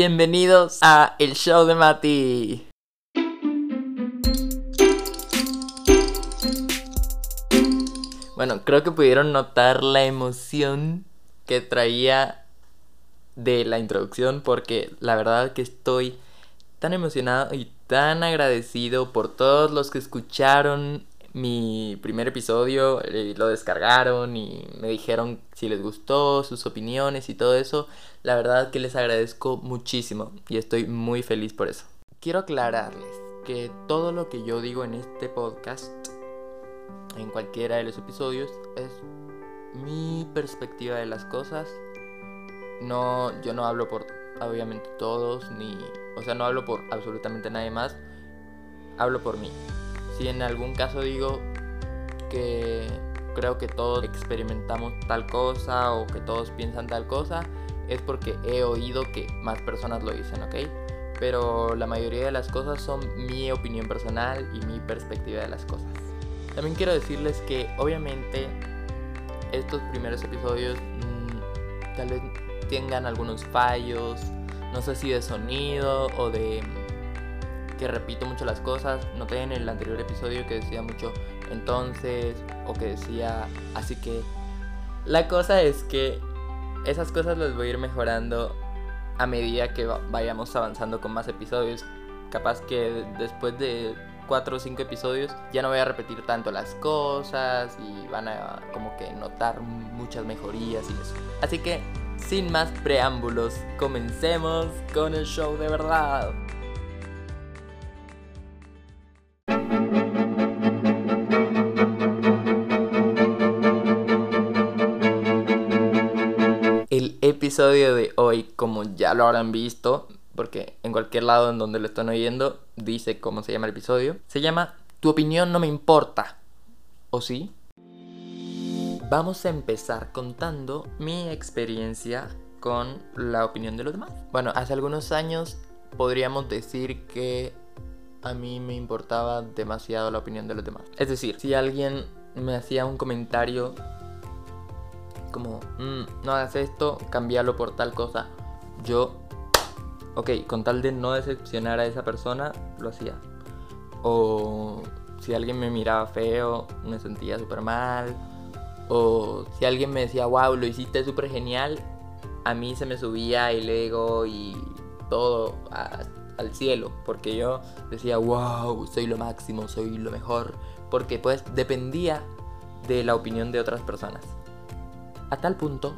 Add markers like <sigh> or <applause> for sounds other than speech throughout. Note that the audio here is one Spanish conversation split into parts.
Bienvenidos a El Show de Mati. Bueno, creo que pudieron notar la emoción que traía de la introducción porque la verdad que estoy tan emocionado y tan agradecido por todos los que escucharon mi primer episodio, eh, lo descargaron y me dijeron si les gustó, sus opiniones y todo eso. La verdad que les agradezco muchísimo y estoy muy feliz por eso. Quiero aclararles que todo lo que yo digo en este podcast, en cualquiera de los episodios, es mi perspectiva de las cosas. No, yo no hablo por obviamente todos, ni, o sea, no hablo por absolutamente nadie más. Hablo por mí. Si en algún caso digo que creo que todos experimentamos tal cosa o que todos piensan tal cosa, es porque he oído que más personas lo dicen, ¿ok? Pero la mayoría de las cosas son mi opinión personal y mi perspectiva de las cosas. También quiero decirles que obviamente estos primeros episodios mmm, tal vez tengan algunos fallos, no sé si de sonido o de que repito mucho las cosas. Noté en el anterior episodio que decía mucho entonces o que decía así que... La cosa es que esas cosas las voy a ir mejorando a medida que vayamos avanzando con más episodios. Capaz que después de 4 o 5 episodios ya no voy a repetir tanto las cosas y van a como que notar muchas mejorías y eso. Así que sin más preámbulos, comencemos con el show de verdad. Episodio de hoy, como ya lo habrán visto, porque en cualquier lado en donde lo están oyendo, dice cómo se llama el episodio, se llama Tu opinión no me importa. ¿O sí? Vamos a empezar contando mi experiencia con la opinión de los demás. Bueno, hace algunos años podríamos decir que a mí me importaba demasiado la opinión de los demás. Es decir, si alguien me hacía un comentario como, mm, no hagas esto, cambialo por tal cosa. Yo, ok, con tal de no decepcionar a esa persona, lo hacía. O si alguien me miraba feo, me sentía súper mal. O si alguien me decía, wow, lo hiciste súper genial, a mí se me subía el ego y todo al cielo. Porque yo decía, wow, soy lo máximo, soy lo mejor. Porque pues dependía de la opinión de otras personas a tal punto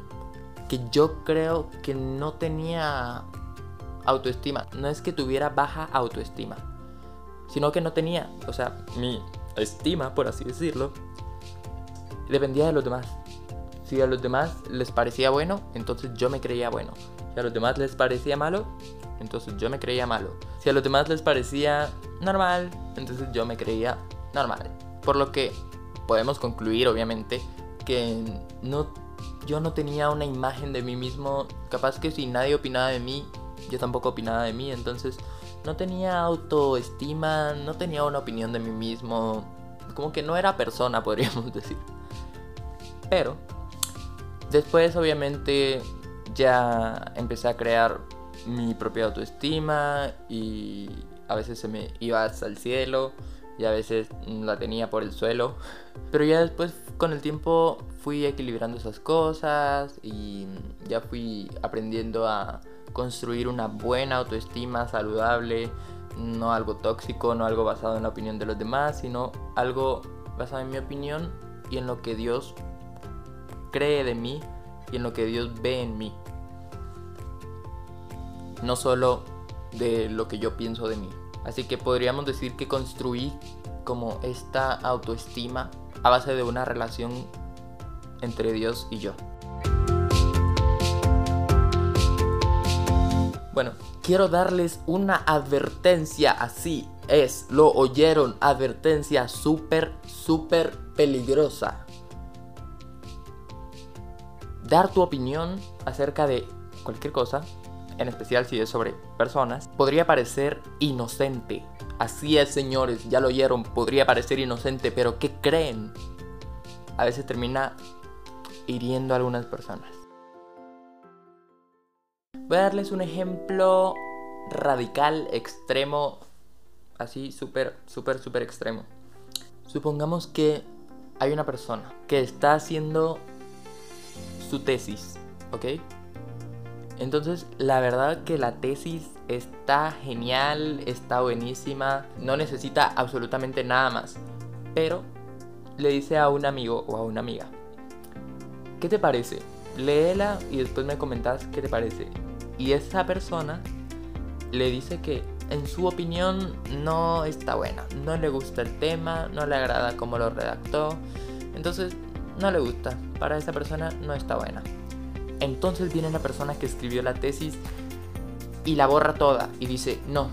que yo creo que no tenía autoestima. No es que tuviera baja autoestima, sino que no tenía, o sea, mi estima, por así decirlo, dependía de los demás. Si a los demás les parecía bueno, entonces yo me creía bueno. Si a los demás les parecía malo, entonces yo me creía malo. Si a los demás les parecía normal, entonces yo me creía normal. Por lo que podemos concluir, obviamente, que no yo no tenía una imagen de mí mismo. Capaz que si nadie opinaba de mí, yo tampoco opinaba de mí. Entonces no tenía autoestima, no tenía una opinión de mí mismo. Como que no era persona, <laughs> podríamos decir. Pero después obviamente ya empecé a crear mi propia autoestima y a veces se me iba hasta el cielo y a veces la tenía por el suelo. Pero ya después con el tiempo fui equilibrando esas cosas y ya fui aprendiendo a construir una buena autoestima saludable, no algo tóxico, no algo basado en la opinión de los demás, sino algo basado en mi opinión y en lo que Dios cree de mí y en lo que Dios ve en mí. No solo de lo que yo pienso de mí. Así que podríamos decir que construí como esta autoestima a base de una relación entre Dios y yo. Bueno, quiero darles una advertencia, así es, lo oyeron, advertencia súper, súper peligrosa. Dar tu opinión acerca de cualquier cosa, en especial si es sobre personas, podría parecer inocente. Así es, señores, ya lo oyeron, podría parecer inocente, pero ¿qué creen? A veces termina hiriendo a algunas personas. Voy a darles un ejemplo radical, extremo, así súper, súper, súper extremo. Supongamos que hay una persona que está haciendo su tesis, ¿ok? Entonces, la verdad que la tesis está genial, está buenísima, no necesita absolutamente nada más. Pero le dice a un amigo o a una amiga, ¿qué te parece? Léela y después me comentas qué te parece. Y esa persona le dice que en su opinión no está buena, no le gusta el tema, no le agrada cómo lo redactó, entonces no le gusta, para esa persona no está buena. Entonces viene la persona que escribió la tesis y la borra toda y dice, no,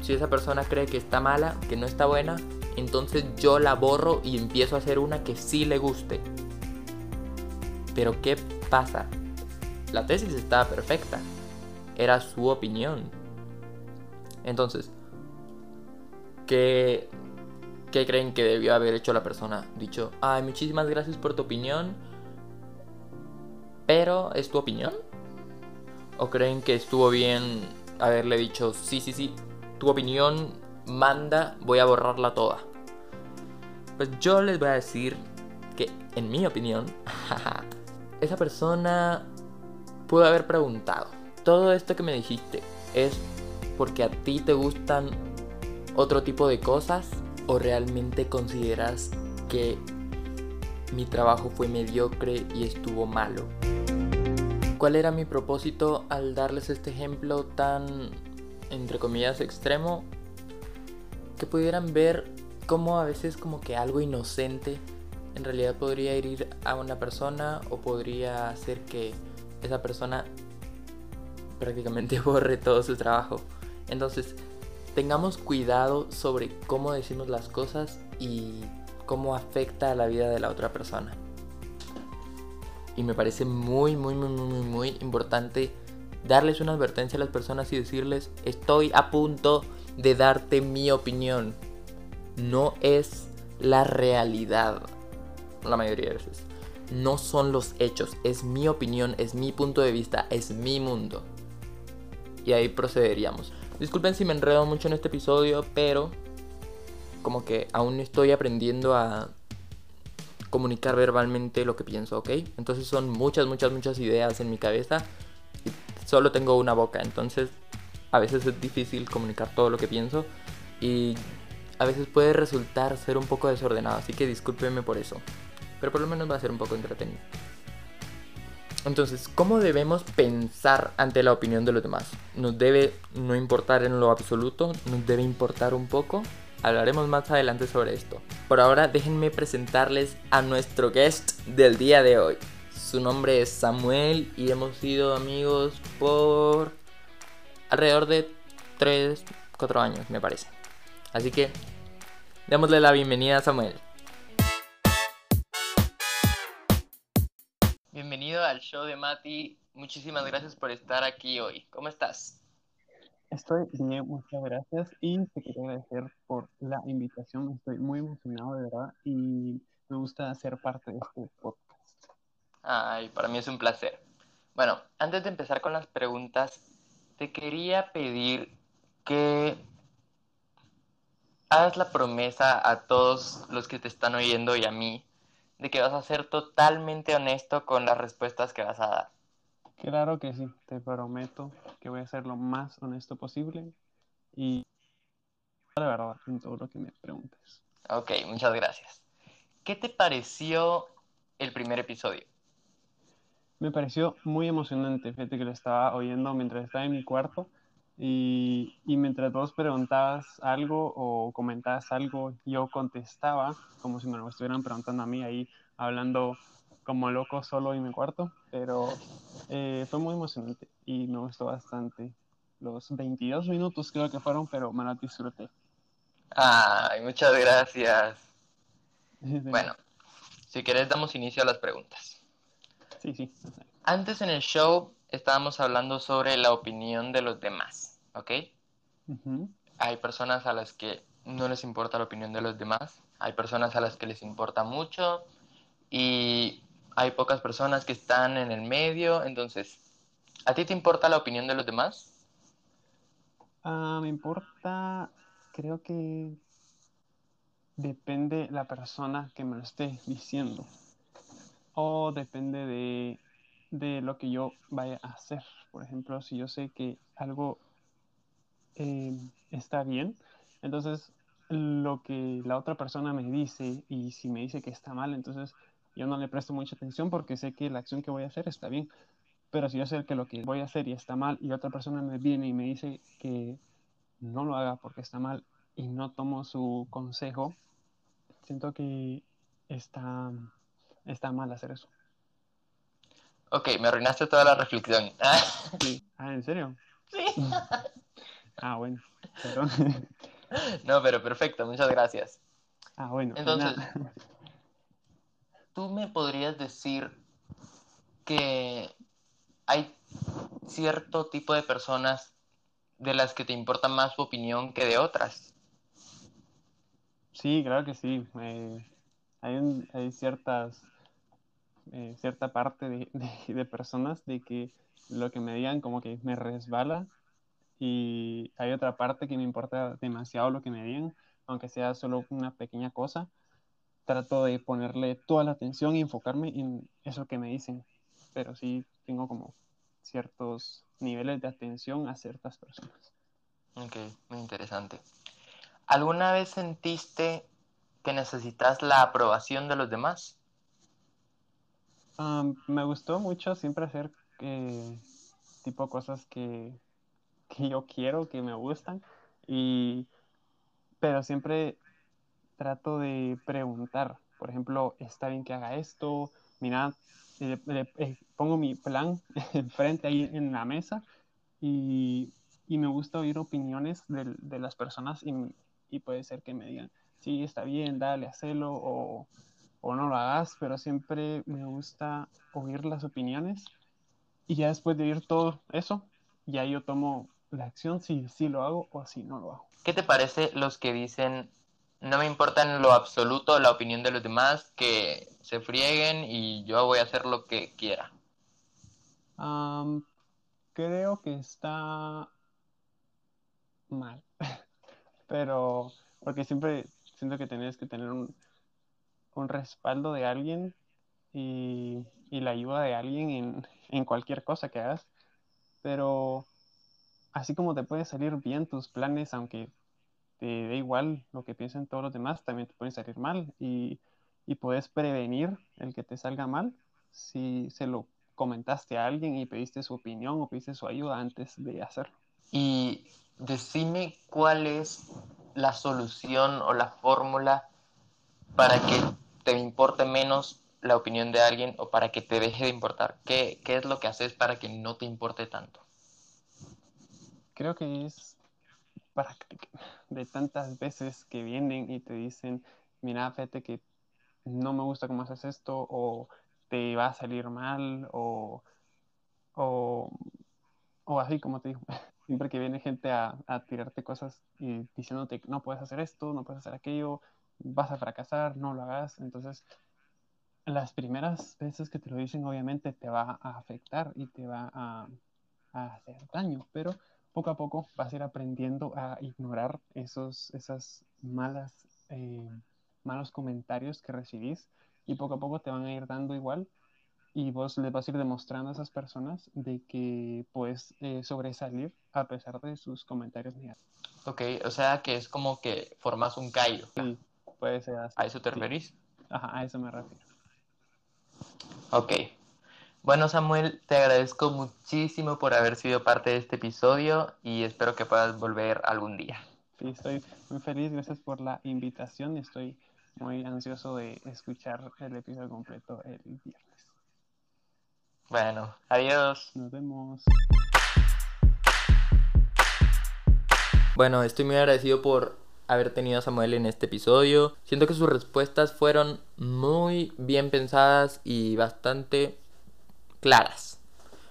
si esa persona cree que está mala, que no está buena, entonces yo la borro y empiezo a hacer una que sí le guste. Pero ¿qué pasa? La tesis estaba perfecta, era su opinión. Entonces, ¿qué, ¿qué creen que debió haber hecho la persona? Dicho, ay, muchísimas gracias por tu opinión, pero ¿es tu opinión? ¿O creen que estuvo bien haberle dicho, sí, sí, sí, tu opinión manda, voy a borrarla toda? Pues yo les voy a decir que, en mi opinión, <laughs> esa persona pudo haber preguntado, todo esto que me dijiste es porque a ti te gustan otro tipo de cosas o realmente consideras que mi trabajo fue mediocre y estuvo malo. ¿Cuál era mi propósito al darles este ejemplo tan, entre comillas, extremo? Que pudieran ver cómo a veces como que algo inocente en realidad podría herir a una persona o podría hacer que esa persona prácticamente <laughs> borre todo su trabajo. Entonces, tengamos cuidado sobre cómo decimos las cosas y cómo afecta a la vida de la otra persona y me parece muy, muy, muy, muy, muy importante darles una advertencia a las personas y decirles, estoy a punto de darte mi opinión. No es la realidad, la mayoría de veces. No son los hechos, es mi opinión, es mi punto de vista, es mi mundo. Y ahí procederíamos. Disculpen si me enredo mucho en este episodio, pero como que aún estoy aprendiendo a comunicar verbalmente lo que pienso, ¿ok? Entonces son muchas, muchas, muchas ideas en mi cabeza y solo tengo una boca, entonces a veces es difícil comunicar todo lo que pienso y a veces puede resultar ser un poco desordenado, así que discúlpenme por eso, pero por lo menos va a ser un poco entretenido. Entonces, ¿cómo debemos pensar ante la opinión de los demás? ¿Nos debe no importar en lo absoluto? ¿Nos debe importar un poco? Hablaremos más adelante sobre esto. Por ahora déjenme presentarles a nuestro guest del día de hoy. Su nombre es Samuel y hemos sido amigos por alrededor de 3, 4 años me parece. Así que démosle la bienvenida a Samuel. Bienvenido al show de Mati. Muchísimas gracias por estar aquí hoy. ¿Cómo estás? Estoy bien, muchas gracias y te quería agradecer por la invitación. Estoy muy emocionado de verdad y me gusta ser parte de este podcast. Ay, para mí es un placer. Bueno, antes de empezar con las preguntas, te quería pedir que hagas la promesa a todos los que te están oyendo y a mí de que vas a ser totalmente honesto con las respuestas que vas a dar. Claro que sí, te prometo que voy a ser lo más honesto posible y la verdad en todo lo que me preguntes. Ok, muchas gracias. ¿Qué te pareció el primer episodio? Me pareció muy emocionante, fíjate que lo estaba oyendo mientras estaba en mi cuarto y, y mientras vos preguntabas algo o comentabas algo, yo contestaba como si me lo estuvieran preguntando a mí ahí, hablando como loco solo en mi cuarto, pero eh, fue muy emocionante y me gustó bastante. Los 22 minutos creo que fueron, pero me lo disfruté. Ay, muchas gracias. <laughs> bueno, si querés damos inicio a las preguntas. Sí, sí. Antes en el show estábamos hablando sobre la opinión de los demás, ¿ok? Hay personas a las que no les importa la opinión de los demás, hay personas a las que les importa mucho y hay pocas personas que están en el medio, entonces ¿A ti te importa la opinión de los demás? Ah, me importa, creo que depende la persona que me lo esté diciendo. O depende de, de lo que yo vaya a hacer. Por ejemplo, si yo sé que algo eh, está bien, entonces lo que la otra persona me dice y si me dice que está mal, entonces yo no le presto mucha atención porque sé que la acción que voy a hacer está bien. Pero si yo sé que lo que voy a hacer y está mal y otra persona me viene y me dice que no lo haga porque está mal y no tomo su consejo, siento que está, está mal hacer eso. Ok, me arruinaste toda la reflexión. <laughs> Ah, ¿en serio? Sí. <laughs> ah, bueno, perdón. <laughs> no, pero perfecto, muchas gracias. Ah, bueno. Entonces, ¿tú me podrías decir que hay cierto tipo de personas de las que te importa más su opinión que de otras? Sí, claro que sí. Eh, hay, hay ciertas eh, cierta parte <laughs> de, personas de que lo que me digan como que me resbala y hay otra parte que me importa demasiado lo que me digan, aunque sea solo una pequeña cosa. Trato de ponerle toda la atención y enfocarme en eso que me dicen, pero sí tengo como ciertos niveles de atención a ciertas personas. Ok, muy interesante. ¿Alguna vez sentiste que necesitas la aprobación de los demás? me gustó mucho siempre hacer eh, tipo cosas que, que, yo quiero, que me gustan, y, pero siempre trato de preguntar, por ejemplo, ¿está bien que haga esto? Mira, eh, pongo mi plan <laughs> enfrente ahí en la mesa y, y me gusta oír opiniones de, de las personas y, y, puede ser que me digan, sí, está bien, dale, hacelo o o no lo hagas, pero siempre me gusta oír las opiniones y ya después de oír todo eso, ya yo tomo la acción si, si lo hago o si no lo hago. ¿Qué te parece los que dicen, no me importa en lo absoluto la opinión de los demás, que se frieguen y yo voy a hacer lo que quiera? creo que está mal, <laughs> pero porque siempre siento que tenés que tener un, un respaldo de alguien y, la ayuda de alguien en, cualquier cosa que hagas. Pero así como te pueden salir bien tus planes, aunque te dé igual lo que piensen todos los demás, también te pueden salir mal y, y puedes prevenir el que te salga mal si se lo comentaste a alguien y pediste su opinión o pediste su ayuda antes de hacerlo. Y decime cuál es la solución o la fórmula para que te importe menos la opinión de alguien o para que te deje de importar? ¿Qué, qué es lo que haces para que no te importe tanto? Creo que es De tantas veces que vienen y te dicen, mira, fíjate que no me gusta cómo haces esto o te va a salir mal o, o, o así como te digo. <laughs> Siempre que viene gente a, a tirarte cosas y diciéndote, no puedes hacer esto, no puedes hacer aquello, vas a fracasar, no lo hagas. Entonces, las primeras veces que te lo dicen, obviamente te va a afectar y te va a, hacer daño, pero poco a poco vas a ir aprendiendo a ignorar esos esas malas, eh, malos comentarios que recibís y poco a poco te van a ir dando igual y vos les vas a ir demostrando a esas personas de que puedes eh, sobresalir a pesar de sus comentarios negativos. Ok, o sea que es como que formas un callo. Sí, puede ser así. ¿A eso te referís? Ajá, a eso me refiero. Ok. Bueno, Samuel, te agradezco muchísimo por haber sido parte de este episodio y espero que puedas volver algún día. Sí, estoy muy feliz, gracias por la invitación y estoy muy ansioso de escuchar el episodio completo el viernes. Bueno, adiós. Nos vemos. Bueno, estoy muy agradecido por haber tenido a Samuel en este episodio. Siento que sus respuestas fueron muy bien pensadas y bastante claras.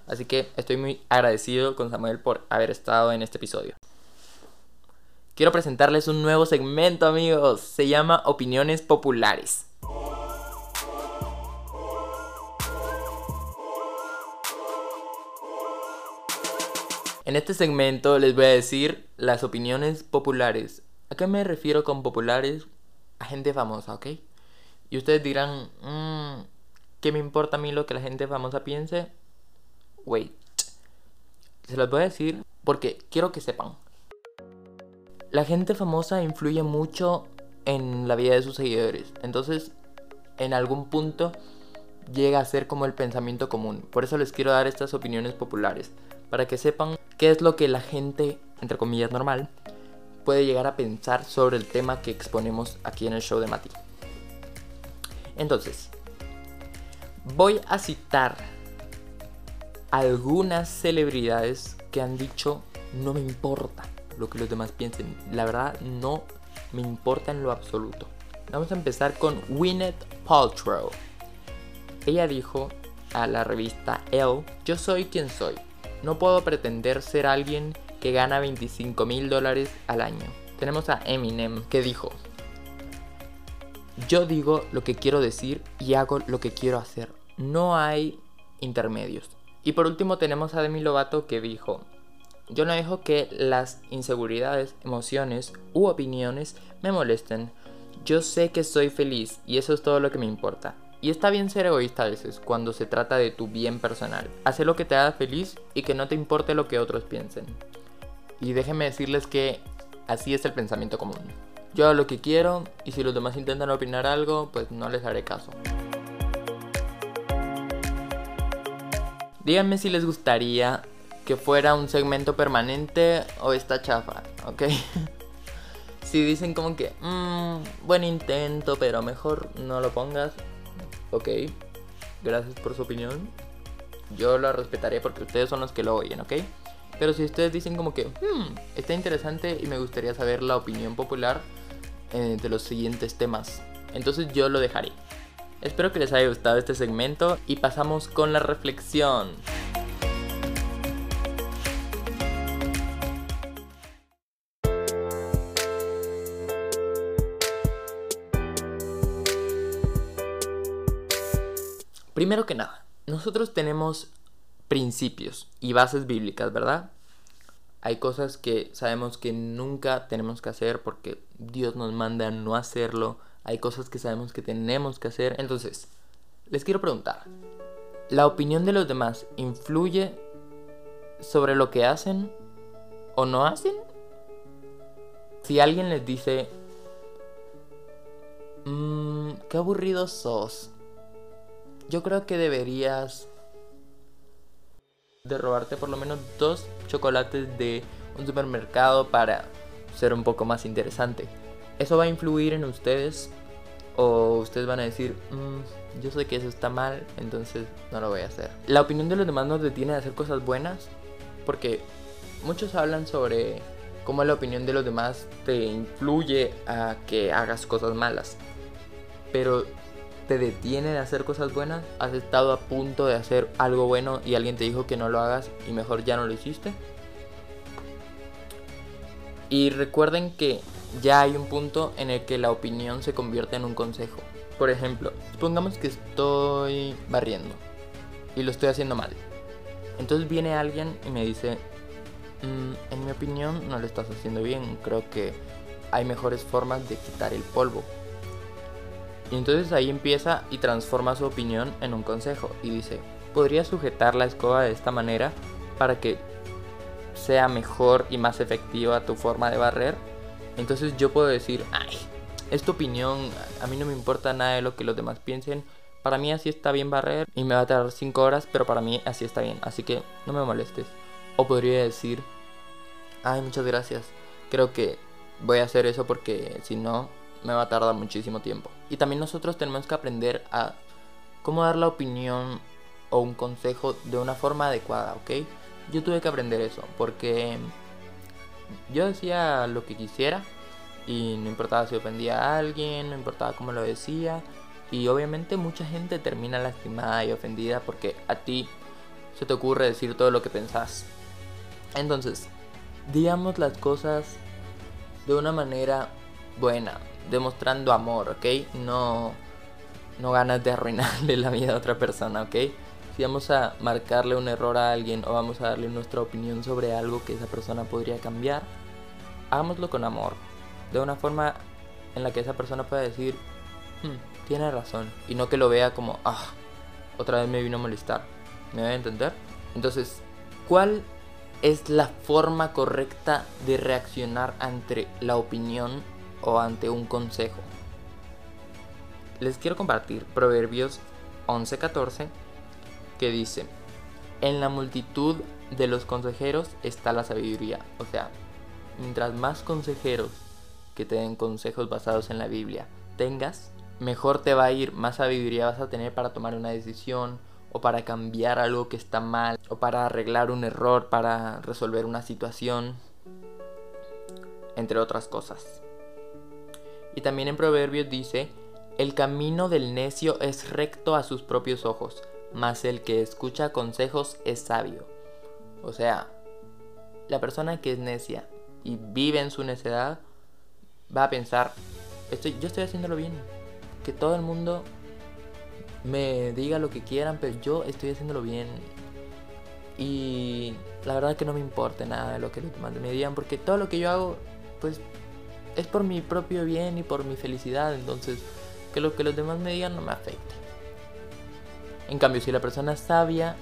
Así que estoy muy agradecido con Samuel por haber estado en este episodio. Quiero presentarles un nuevo segmento amigos. Se llama Opiniones Populares. En este segmento les voy a decir las opiniones populares. ¿A qué me refiero con populares? A gente famosa, ¿ok? Y ustedes dirán, mmm, ¿qué me importa a mí lo que la gente famosa piense? Wait. Se los voy a decir porque quiero que sepan. La gente famosa influye mucho en la vida de sus seguidores. Entonces, en algún punto llega a ser como el pensamiento común. Por eso les quiero dar estas opiniones populares. Para que sepan qué es lo que la gente, entre comillas, normal, puede llegar a pensar sobre el tema que exponemos aquí en el show de Mati. Entonces, voy a citar algunas celebridades que han dicho no me importa lo que los demás piensen. La verdad no me importa en lo absoluto. Vamos a empezar con Gwyneth Paltrow. Ella dijo a la revista Elle, yo soy quien soy. No puedo pretender ser alguien que gana 25 mil dólares al año. Tenemos a Eminem que dijo, yo digo lo que quiero decir y hago lo que quiero hacer. No hay intermedios. Y por último tenemos a Demi Lovato que dijo, yo no dejo que las inseguridades, emociones u opiniones me molesten. Yo sé que soy feliz y eso es todo lo que me importa. Y está bien ser egoísta a veces cuando se trata de tu bien personal. Hacer lo que te haga feliz y que no te importe lo que otros piensen. Y déjenme decirles que así es el pensamiento común. Yo hago lo que quiero y si los demás intentan opinar algo, pues no les haré caso. Díganme si les gustaría que fuera un segmento permanente o esta chafa, ¿ok? <laughs> si dicen como que, mmm, buen intento, pero mejor no lo pongas, ok. Gracias por su opinión. Yo la respetaré porque ustedes son los que lo oyen, ¿ok? Pero si ustedes dicen como que, hmm, está interesante y me gustaría saber la opinión popular eh, de los siguientes temas, entonces yo lo dejaré. Espero que les haya gustado este segmento y pasamos con la reflexión. Primero que nada, nosotros tenemos principios y bases bíblicas, ¿verdad? Hay cosas que sabemos que nunca tenemos que hacer porque Dios nos manda no hacerlo hay cosas que sabemos que tenemos que hacer. Entonces, les quiero preguntar, ¿la opinión de los demás influye sobre lo que hacen o no hacen? Si alguien les dice, mmm, qué aburrido sos, yo creo que deberías de robarte por lo menos dos chocolates de un supermercado para ser un poco más interesante. ¿Eso va a influir en ustedes? ¿O ustedes van a decir, mm, yo sé que eso está mal, entonces no lo voy a hacer? La opinión de los demás nos detiene de hacer cosas buenas porque muchos hablan sobre cómo la opinión de los demás te influye a que hagas cosas malas. Pero te detiene de hacer cosas buenas. Has estado a punto de hacer algo bueno y alguien te dijo que no lo hagas y mejor ya no lo hiciste. Y recuerden que ya hay un punto en el que la opinión se convierte en un consejo. Por ejemplo, supongamos que estoy barriendo y lo estoy haciendo mal. Entonces viene alguien y me dice, mm, en mi opinión no lo estás haciendo bien, creo que hay mejores formas de quitar el polvo. Y entonces ahí empieza y transforma su opinión en un consejo y dice, podrías sujetar la escoba de esta manera para que sea mejor y más efectiva tu forma de barrer entonces yo puedo decir, ay, es opinión, a mí no me importa nada de lo que los demás piensen. Para mí así está bien barrer y me va a tardar 5 horas, pero para mí así está bien, así que no me molestes. O podría decir, ay, muchas gracias, creo que voy a hacer eso porque si no me va a tardar muchísimo tiempo. Y también nosotros tenemos que aprender a cómo dar la opinión o un consejo de una forma adecuada, ¿ok? Yo tuve que aprender eso porque yo decía lo que quisiera y no importaba si ofendía a alguien, no importaba cómo lo decía. Y obviamente mucha gente termina lastimada y ofendida porque a ti se te ocurre decir todo lo que pensás. Entonces, digamos las cosas de una manera buena, demostrando amor, ¿ok? No, no ganas de arruinarle la vida a otra persona, ¿ok? Si vamos a marcarle un error a alguien o vamos a darle nuestra opinión sobre algo que esa persona podría cambiar, hagámoslo con amor, de una forma en la que esa persona pueda decir, hmm, tiene razón, y no que lo vea como, ah, otra vez me vino a molestar. ¿Me voy a entender? Entonces, ¿cuál es la forma correcta de reaccionar ante la opinión o ante un consejo? Les quiero compartir Proverbios 11:14 que dice, en la multitud de los consejeros está la sabiduría. O sea, mientras más consejeros que te den consejos basados en la Biblia tengas, mejor te va a ir, más sabiduría vas a tener para tomar una decisión o para cambiar algo que está mal o para arreglar un error, para resolver una situación, entre otras cosas. Y también en Proverbios dice, el camino del necio es recto a sus propios ojos, mas el que escucha consejos es sabio. O sea, la persona que es necia y vive en su necedad va a pensar, estoy, yo estoy haciéndolo bien, que todo el mundo me diga lo que quieran, pero yo estoy haciéndolo bien. Y la verdad que no me importa nada de lo que los demás me digan, porque todo lo que yo hago, pues, es por mi propio bien y por mi felicidad. Entonces, que lo que los demás me digan no me afecte. En cambio, si la persona es sabia,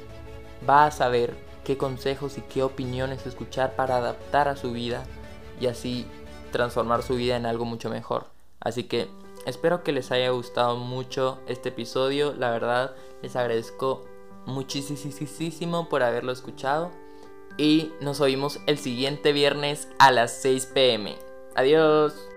va a saber qué consejos y qué opiniones escuchar para adaptar a su vida y así transformar su vida en algo mucho mejor. Así que espero que les haya gustado mucho este episodio. La verdad, les agradezco muchísimo por haberlo escuchado. Y nos oímos el siguiente viernes a las 6 pm. Adiós.